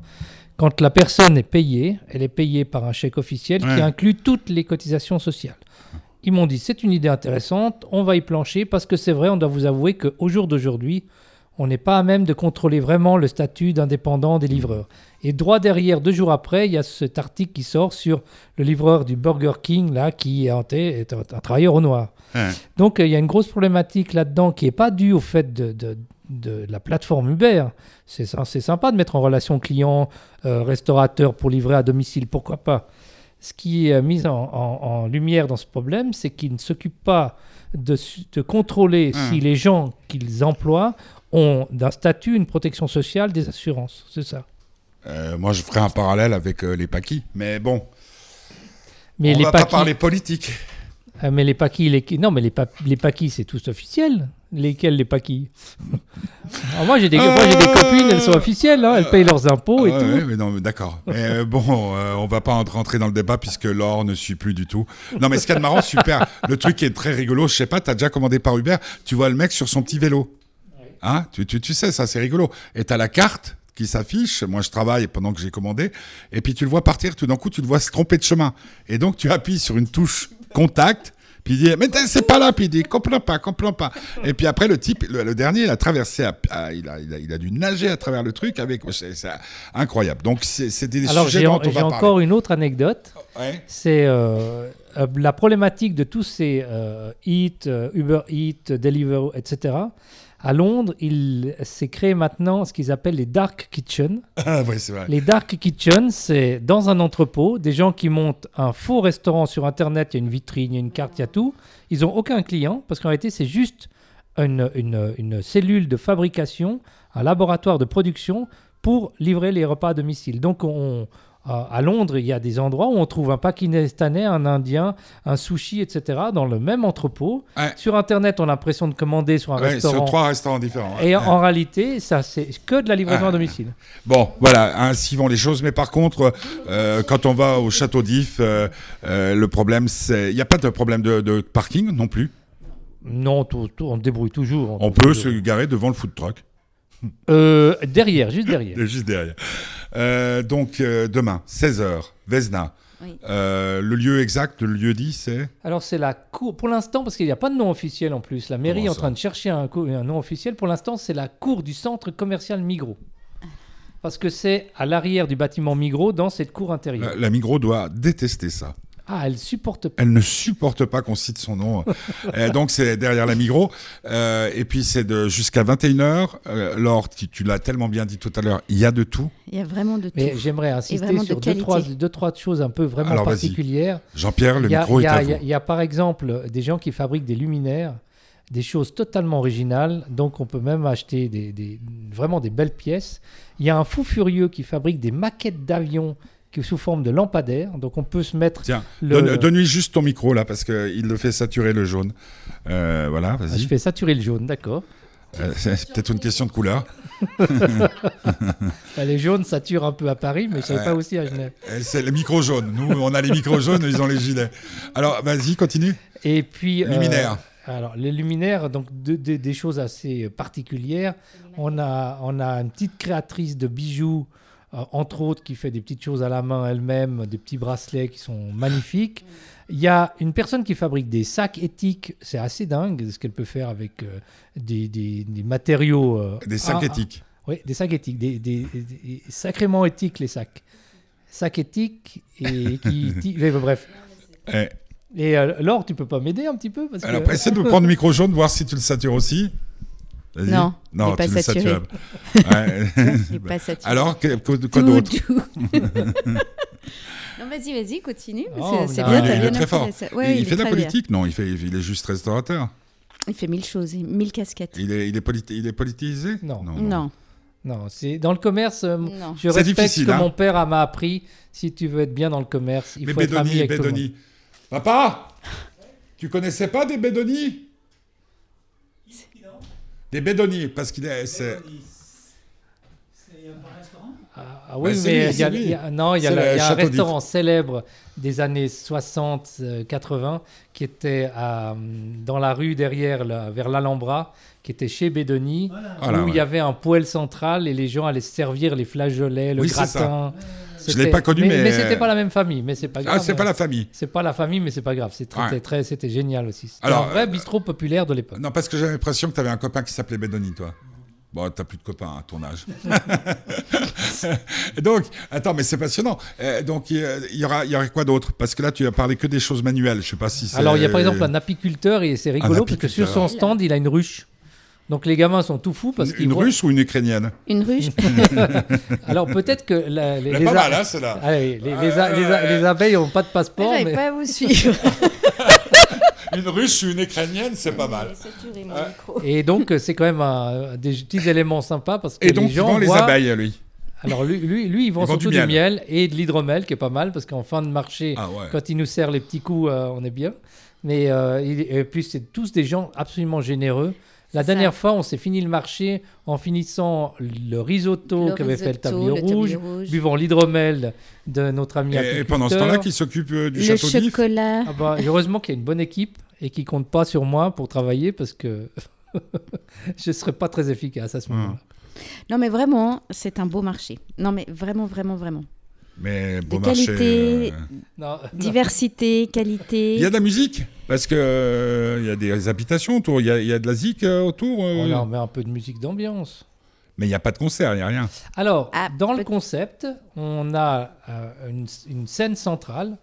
quand la personne est payée, elle est payée par un chèque officiel Ouais. qui inclut toutes les cotisations sociales. Ils m'ont dit c'est une idée intéressante, on va y plancher parce que c'est vrai, on doit vous avouer qu'au jour d'aujourd'hui, on n'est pas à même de contrôler vraiment le statut d'indépendant des livreurs. Et droit derrière, deux jours après, il y a cet article qui sort sur le livreur du Burger King, là, qui est un, est un- travailleur au noir. Donc euh, il y a une grosse problématique là-dedans qui n'est pas due au fait de, de- de la plateforme Uber. C'est sy- c'est sympa de mettre en relation client, euh, restaurateur pour livrer à domicile, pourquoi pas. Ce qui est euh, mis en, en- en lumière dans ce problème, c'est qu'ils ne s'occupent pas de, de contrôler Hum. si les gens qu'ils emploient ont d'un statut une protection sociale, des assurances. C'est ça. Euh, moi, je ferai un parallèle avec euh, les paquis. Mais bon, Mais on les va pas paquis- parler politique. Ah, mais les paquis, les... non, mais les, pa- les paquis, c'est tous officiel. Lesquels les paquis? [laughs] Moi, j'ai des, j'ai des Euh, copines, elles sont officielles, hein, elles payent leurs impôts et Ouais, tout. ouais, mais non, mais d'accord. Mais euh, bon, euh, on va pas en- rentrer dans le débat puisque l'or ne suit plus du tout. Non, mais ce qu'il y a de marrant, super. Le truc qui est très rigolo, je sais pas, t'as déjà commandé par Uber, tu vois le mec sur son petit vélo. Hein? Tu, tu, tu sais, ça, c'est rigolo. Et t'as la carte qui s'affiche. Moi, je travaille pendant que j'ai commandé. Et puis, tu le vois partir. Tout d'un coup, tu le vois se tromper de chemin. Et donc, tu appuies sur une touche contact. Puis il dit, mais c'est pas là. Puis il dit, comprends pas, comprends pas. Et puis après, le type, le, le dernier, il a traversé, à- à- il, a, il, a, il a dû nager à travers le truc avec. C'est incroyable. Donc, c'est c'est des Alors sujets j'ai dont on va parler. encore une autre anecdote. Ouais. C'est euh, euh, la problématique de tous ces euh, Eat, euh, Uber Eat, Deliveroo, etc. À Londres, il s'est créé maintenant ce qu'ils appellent les dark kitchens. Ah, ouais, c'est vrai. Les dark kitchens, c'est dans un entrepôt, des gens qui montent un faux restaurant sur Internet, il y a une vitrine, il y a une carte, il y a tout. Ils n'ont aucun client parce qu'en réalité, c'est juste une, une- une cellule de fabrication, un laboratoire de production pour livrer les repas à domicile. Donc, on, à Londres, il y a des endroits où on trouve un Pakistanais, un Indien, un sushi, etc. dans le même entrepôt. Ouais. Sur Internet, on a l'impression de commander sur un Ouais, restaurant. sur trois restaurants différents. ouais. Et en réalité, ça, c'est que de la livraison à domicile. Bon, voilà, ainsi vont les choses. Mais par contre, euh, quand on va au château d'If, euh, euh, le problème, c'est. Il n'y a pas de problème de, de parking non plus? Non, tout- tout- on se débrouille toujours. On peut se garer devant le food truck, derrière, juste derrière. [laughs] juste derrière. Euh, donc, euh, demain, 16h, Vesna. Oui. Euh, le lieu exact, le lieu dit, c'est. Alors c'est la cour, pour l'instant, parce qu'il n'y a pas de nom officiel en plus, la mairie est en train de chercher un nom officiel, pour l'instant c'est la cour du centre commercial Migros. Parce que c'est à l'arrière du bâtiment Migros, dans cette cour intérieure. La, la Migros doit détester ça. Ah, elle supporte pas. Elle ne supporte pas qu'on cite son nom. [laughs] Euh, donc c'est derrière la Migros. Euh, et puis c'est de jusqu'à 21h. Euh, Laure, tu, tu l'as tellement bien dit tout à l'heure, il y a de tout. Il y a vraiment de tout. Mais j'aimerais insister de sur deux trois, deux, trois choses un peu vraiment Alors, particulières. Jean-Pierre, le micro il y est a- à il y a- vous. il y a par exemple des gens qui fabriquent des luminaires, des choses totalement originales, donc on peut même acheter des, des- vraiment des belles pièces. Il y a un fou furieux qui fabrique des maquettes d'avions qui- sous forme de lampadaires, donc on peut se mettre Tiens, le... donne- donne-lui juste ton micro là, parce qu'il le fait saturer le jaune. Euh, voilà, Ah, vas-y. je fais saturer le jaune, d'accord. Euh, c'est peut-être une question de couleur. [laughs] Les jaunes saturent un peu à Paris, mais je ne Ouais. pas aussi à Genève. Euh, C'est les micros jaunes. Nous, on a les micros jaunes, ils ont les gilets. Alors, vas-y, continue. Et puis... euh, Luminaire. alors, les luminaires, donc de- de- des choses assez particulières. On a, on a une petite créatrice de bijoux, euh, entre autres, qui fait des petites choses à la main elle-même, des petits bracelets qui sont magnifiques. [laughs] Il y a une personne qui fabrique des sacs éthiques. C'est assez dingue ce qu'elle peut faire avec euh, des, des- des matériaux. euh, Des sacs ah, éthiques. oui, des sacs éthiques, des, des- des- sacrément éthiques les sacs. Sacs éthiques et qui, [laughs] mais bref. Eh, Et euh, Laure, tu peux pas m'aider un petit peu parce Alors, que... essaie de prendre le micro jaune, voir si tu le satures aussi. Vas-y. Non, il pas saturé. [laughs] Ouais. Il pas saturé. Alors, que- que- quoi d'autre [laughs] non, vas-y, vas-y, continue. Oh, c'est bien, il est- t'as il bien est très fort. appris ça. Ouais, il, il, fait de la bien. politique Non, il, fait, il est juste restaurateur. Il fait mille choses, mille casquettes. Il est, il est, politi- il est politisé? Non. Non, Non, c'est dans le commerce. euh, non. Je C'est respecte difficile, ce que hein. mon père m'a appris. Si tu veux être bien dans le commerce, il Mais faut être ami Bédoni, avec tout le monde. Bédoni. Papa Tu connaissais pas des Bédoni Des Bédoni, parce qu'il est. c'est- Ah, ah oui, Bah, c'est mais il y a, y non, il y a, y un restaurant célèbre des années 60-80 qui était à, dans la rue derrière, là, vers l'Alhambra, qui était chez Bédoni, Voilà, où il ouais. y avait un poêle central et les gens allaient se servir les flageolets, le Oui, c'est ça. gratin. Je l'ai C'était- pas connu, mais- mais c'était pas la même famille, mais c'est pas grave. Ah, c'est pas la famille. C'est pas la famille, mais c'est pas grave. C'est très, Ouais. très, très- c'était génial aussi. C'était Alors, un vrai euh, bistrot populaire de l'époque. Non, parce que j'avais l'impression que tu avais un copain qui s'appelait Bédoni, toi. Bon, t'as plus de copains à ton âge. [laughs] donc, attends, mais c'est passionnant. Euh, donc, il y, aura, il y aurait quoi d'autre? Parce que là, tu as parlé que des choses manuelles. Je sais pas si. Alors, il y a par exemple un apiculteur et c'est rigolo parce que sur son stand, il a une ruche. Donc les gamins sont tout fous parce Une, qu'ils une voient- russe ou une ukrainienne Une ruche [laughs] Alors peut-être que la- les, les pas mal, hein. Allez, les, les les les abeilles n'ont pas de passeport, J'arrive mais pas à vous [laughs] suivre. [laughs] Une russe ou une ukrainienne, c'est pas mal. Et donc euh, c'est quand même un- des petits éléments sympas parce que Et donc, les gens vends les voient- abeilles, lui. Alors lui, lui, lui, il vend Il vend surtout du du miel. miel. et de l'hydromel qui est pas mal parce qu'en fin de marché, Ah ouais. quand il nous sert les petits coups, euh, on est bien. Mais euh, il- et puis c'est tous des gens absolument généreux. La ça. dernière fois, on s'est fini le marché en finissant le risotto Le qu'avait fait le risotto, tablier le tablier rouge, rouge. buvant l'hydromel de notre ami Et, et pendant ce temps-là, qui s'occupe euh, du Le château d'If chocolat. Ah bah, heureusement qu'il y a une bonne équipe et qui compte pas sur moi pour travailler parce que [laughs] je serais pas très efficace à ce Hum. moment-là. Non, mais vraiment, c'est un beau marché. Non, mais vraiment, vraiment, vraiment. Mais De bon marché. qualité, euh, Non, diversité, qualité. Il y a de la musique Parce que euh, il y a des habitations autour, il y a, il y a de la zik euh, autour, euh, on en met un peu de musique d'ambiance. Mais il n'y a pas de concert, il n'y a rien. Alors, Ah, dans le concept, on a euh, une, une scène centrale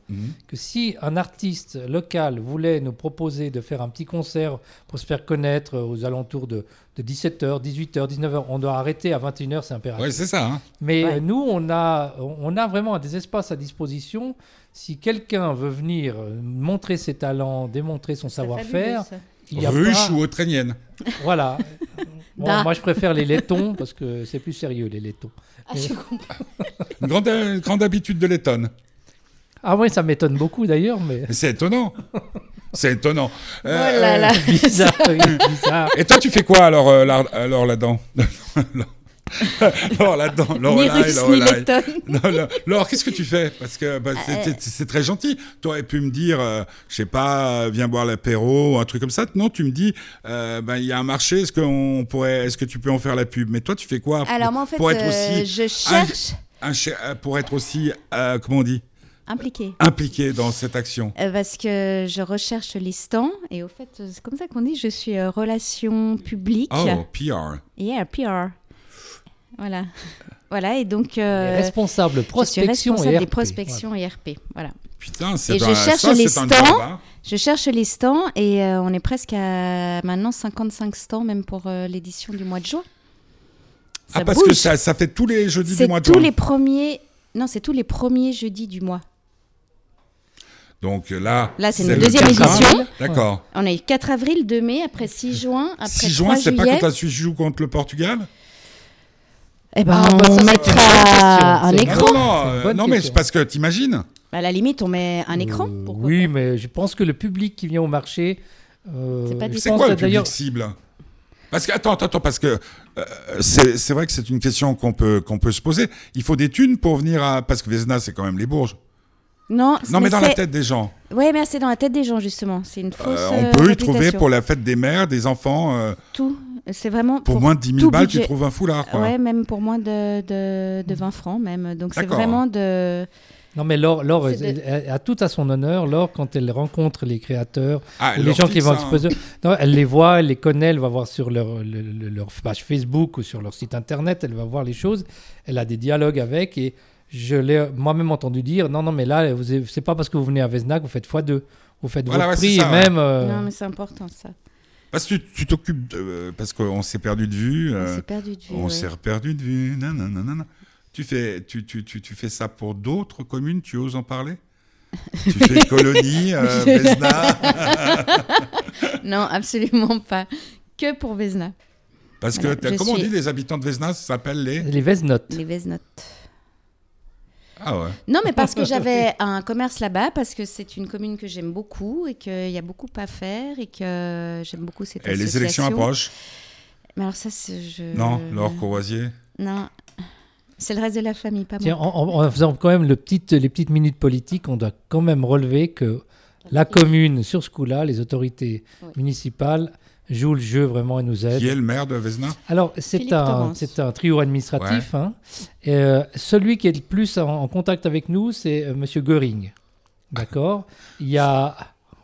que si un artiste local voulait nous proposer de faire un petit concert pour se faire connaître aux alentours de, de 17h, 18h, 19h, on doit arrêter à 21h, c'est impératif. Ouais, c'est ça. hein. Mais Ouais. euh, nous, on a, on a vraiment des espaces à disposition. Si quelqu'un veut venir euh, montrer ses talents, démontrer son savoir-faire, fabuleux, ça. il y a Ruche pas- ou autrainienne Voilà. [laughs] Bon, moi, je préfère les laitons [laughs] parce que c'est plus sérieux, les laitons. Ah, je comprends. Une grande, une grande habitude de l'étonne. Ah oui, ça m'étonne beaucoup d'ailleurs, mais... Mais c'est étonnant. c'est étonnant. Oh là là. [laughs] bizarre. Et toi, tu fais quoi alors, euh, là- alors là-dedans? [laughs] [laughs] Alors là-dedans. [laughs] Non, non. Laure, qu'est-ce que tu fais? Parce que bah, c'est- c'est très gentil. Tu aurais pu me dire, euh, je sais pas, euh, viens boire l'apéro ou un truc comme ça. Non, tu me dis, euh, ben, il y a un marché, est-ce, qu'on pourrait, est-ce que tu peux en faire la pub? Mais toi, tu fais quoi pour- Alors moi, en fait, pour être euh, aussi je cherche un euh, pour être aussi, euh, comment on dit, impliqué. impliqué dans cette action Euh, parce que je recherche les stands et au fait, euh, c'est comme ça qu'on dit, je suis euh, relations publiques. Oh, PR. Yeah, PR. Voilà. Voilà, et donc Les euh, responsables je suis prospection responsable et des RP. prospections et RP. Voilà. Putain, c'est Et je cherche ça, les stands. job, hein. Je cherche les stands et euh, on est presque à maintenant 55 stands même pour euh, l'édition du mois de juin. Ça Ah, parce bouge. que ça, ça fait tous les jeudis du mois de tous juin. les premiers non, c'est tous les premiers jeudis du mois. Donc là, Là, c'est une deuxième 4 édition. D'accord. On a eu 4 avril, 2 mai, après 6 juin, après 6 3 juin, c'est pas quand la Suisse joue contre le Portugal? Eh ben, Ah, bah, ça, on c'est une mettra un écran. Non, non, euh, non mais c'est parce que t'imagines À la limite, on met un écran. Euh, pourquoi oui, mais je pense que le public qui vient au marché. euh, C'est quoi le d'ailleurs- public cible? Parce que attends, attends, attends, parce que euh, c'est c'est vrai que c'est une question qu'on peut qu'on peut se poser. Il faut des thunes pour venir à parce que Vesna c'est quand même les Bourges. Non, Non mais dans la tête des gens. Ouais, mais c'est dans la tête des gens justement. C'est une fausse. Euh, on euh, peut y trouver pour la fête des mères, des enfants. euh, tout. C'est vraiment pour, moins de 10 000 tout balles, budget. tu trouves un foulard. Quoi. Ouais, même pour moins de, de, de 20 francs même. Donc c'est vraiment de. Non, mais Laure, Laure, elle, a tout à son honneur. Laure, quand elle rencontre les créateurs, Ah, ou les leur gens qui vont exposer, non, elle les voit, elle les connaît, elle va voir sur leur, le- le- leur page Facebook ou sur leur site internet, elle va voir les choses. Elle a des dialogues avec et je l'ai moi-même entendu dire non, non, mais là, c'est pas parce que vous venez à Vesnac, vous faites x2. Vous faites Voilà, votre ouais, prix ça, et ouais. même. euh, Non, mais c'est important ça. Parce que tu t'occupes de- euh, parce qu'on s'est perdu de vue. On euh, s'est perdu de vue. On ouais. s'est perdu de vue. nanana, nanana. Tu fais, tu, tu, tu, tu fais ça pour d'autres communes Tu oses en parler? Tu fais [laughs] colonie, euh, Je- Vesna? [laughs] Non, absolument pas. Que pour Vesna, Parce que, Voilà, comment on dit les habitants de Vesna? Ça s'appelle les. Les Vesnotes. les Vesnotes. Ah ouais. Non, mais parce que j'avais [laughs] un commerce là-bas, parce que c'est une commune que j'aime beaucoup et qu'il y a beaucoup à faire et que j'aime beaucoup cette Et les association. élections approchent Mais alors ça. Je... Non, Laure Courvoisier Non, c'est le reste de la famille, pas Tiens, moi. en, faisant quand même le petit, les petites minutes politiques, on doit quand même relever que la commune, sur ce coup-là, les autorités Oui. municipales jouent le jeu vraiment et nous aident. Qui est le maire de Vesna Alors, c'est un, un trio administratif. hein. Et, euh, celui qui est le plus en, en contact avec nous, c'est euh, Monsieur Göring. D'accord? Il y a.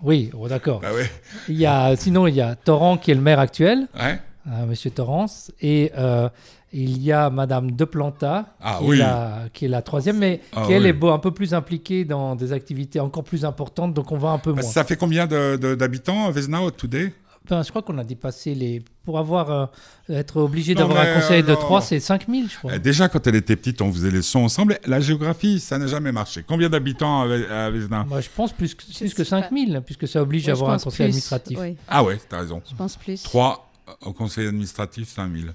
Oui, oh, d'accord. Ah ouais. Il y a, sinon, il y a Torrent qui est le maire actuel, Ouais. hein, Monsieur Torrance. Et euh, il y a Madame De Planta, Ah qui, oui. est la, qui est la troisième, mais Ah qui, elle, oui. est beau- un peu plus impliquée dans des activités encore plus importantes, donc on va un peu Parce moins. ça fait combien d'habitants, Vesna, au today Je crois qu'on a dépassé les. Pour avoir, euh, être obligé d'avoir un conseil euh, de non. 3, c'est 5000, je crois. Eh, Déjà, quand elle était petite, on faisait les sons ensemble. La géographie, ça n'a jamais marché. Combien d'habitants à à Vesna Moi, je pense plus que, plus que pas. 5000, puisque ça oblige Ouais, à avoir un conseil plus. administratif. Oui, Ah ouais, t'as raison. je pense plus. 3 au conseil administratif, 5000.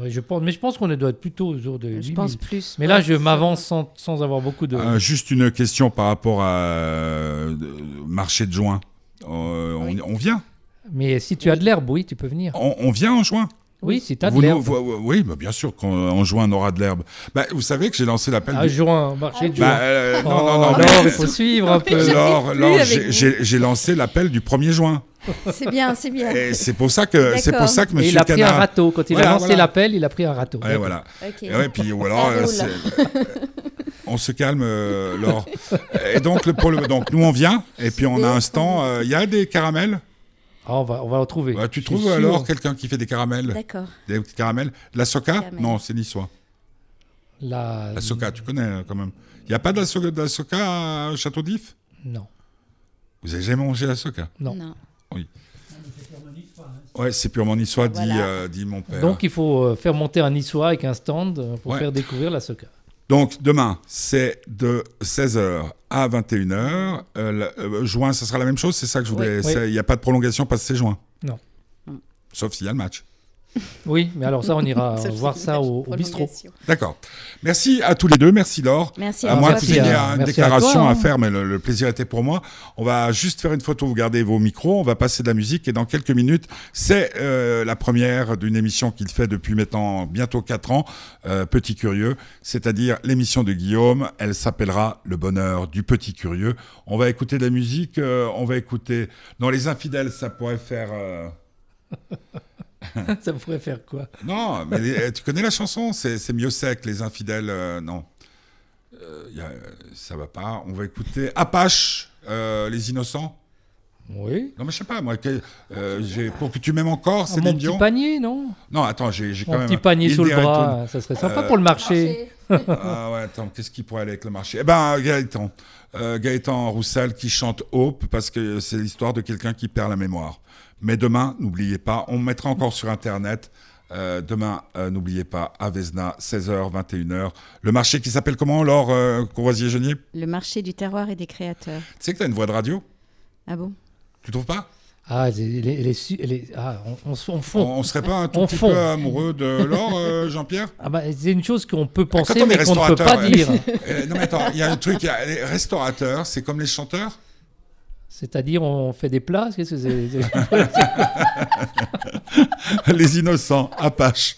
Oui, je pense, mais je pense qu'on doit être plutôt autour de Je 8000. pense plus. Mais là, Ouais, je m'avance sans, sans avoir beaucoup de. Euh, juste une question par rapport à euh, marché de juin. Euh, on, vient Mais si tu as de l'herbe, oui, tu peux venir. on, on vient en juin Oui, si tu as de l'herbe. vous- Oui, bah, bien sûr qu'en juin, on aura de l'herbe. Bah, vous savez que j'ai lancé l'appel À du... juin, marché de juin. Bah, euh, non, Oh, non, non, alors, mais- il faut suivre un [laughs] peu. Laure, j'ai- vous. j'ai j'ai lancé l'appel du 1er juin. C'est bien, c'est bien. Et c'est pour ça que c'est pour ça que Et Monsieur il a pris un râteau. Quand il Voilà, a lancé voilà. l'appel, il a pris un râteau. Ouais, voilà. Et ouais, puis ou alors, euh, on se calme, euh, Laure. Et donc, le, pour le- donc, nous on vient, et puis on a un stand. euh, Il y a des caramels. Ah, on va, on va en trouver. Ouais, tu trouves sûr. alors quelqu'un qui fait des caramels D'accord. Des caramels De la soca Caramel. Non, c'est niçois. La... La soca, tu connais euh, quand même. Il n'y a pas de la, soca, de la soca à Château d'If Non, Vous avez jamais mangé la soca? Non. Ouais, c'est purement niçois, dit, euh, dit mon père. Donc il faut euh, faire monter un niçois avec un stand euh, pour Ouais. faire découvrir la soca. Donc demain, c'est de 16h à 21h. Euh, le- euh, juin, ça sera la même chose, c'est ça que je voulais. Oui. Il n'y a pas de prolongation parce que c'est juin. Non. Sauf s'il y a le match. Oui, mais alors ça, on ira [laughs] voir ça au, bistrot. D'accord. Merci à tous les deux. Merci Laure. Merci À à que vous Merci ayez à- une merci à déclaration à, hein. faire, mais le, le plaisir était pour moi. On va juste faire une photo, vous gardez vos micros, on va passer de la musique et dans quelques minutes, c'est euh, la première d'une émission qu'il fait depuis maintenant bientôt 4 ans, euh, Petit Curieux, c'est-à-dire l'émission de Guillaume. Elle s'appellera Le Bonheur du Petit Curieux. On va écouter de la musique, euh, on va écouter... Non, Les Infidèles, ça pourrait faire... euh, [laughs] ça pourrait faire quoi? Non, mais les- tu connais la chanson? C'est mieux sec, Les Infidèles, euh, non. Euh, y a- ça va pas. On va écouter Apache, euh, Les Innocents. Oui. Non, mais je sais pas, moi, que- euh, pour que tu m'aimes encore, Ah, c'est mon Dion. petit panier, non? Non, attends, j'ai quand Mon même. petit panier sous le bras, ça serait sympa Euh, pour le marché. [laughs] Ah ouais, attends, qu'est-ce qui pourrait aller avec le marché? Eh ben, Gaëtan. Euh, Gaëtan Roussel qui chante Hope parce que c'est l'histoire de quelqu'un qui perd la mémoire. Mais demain, n'oubliez pas, on mettra encore sur Internet. euh, demain, euh, n'oubliez pas, à Vesna, 16h, 21h. Le marché qui s'appelle comment, Laure euh, Courvoisier-Genier? Tu Le marché du terroir et des créateurs. sais que tu as une voix de radio? Ah bon? Tu trouves pas? Ah, ah, on, on, on on, fond. on serait pas un tout On petit fond. peu amoureux de Laure, euh, Jean-Pierre? Ah bah, c'est une chose qu'on peut penser, on est mais qu'on ne peut pas dire. [laughs] Euh, Non mais attends, il y a un truc, y a les restaurateurs, c'est comme les chanteurs? C'est-à-dire, on fait des plats c'est- [laughs] Les innocents, Apache.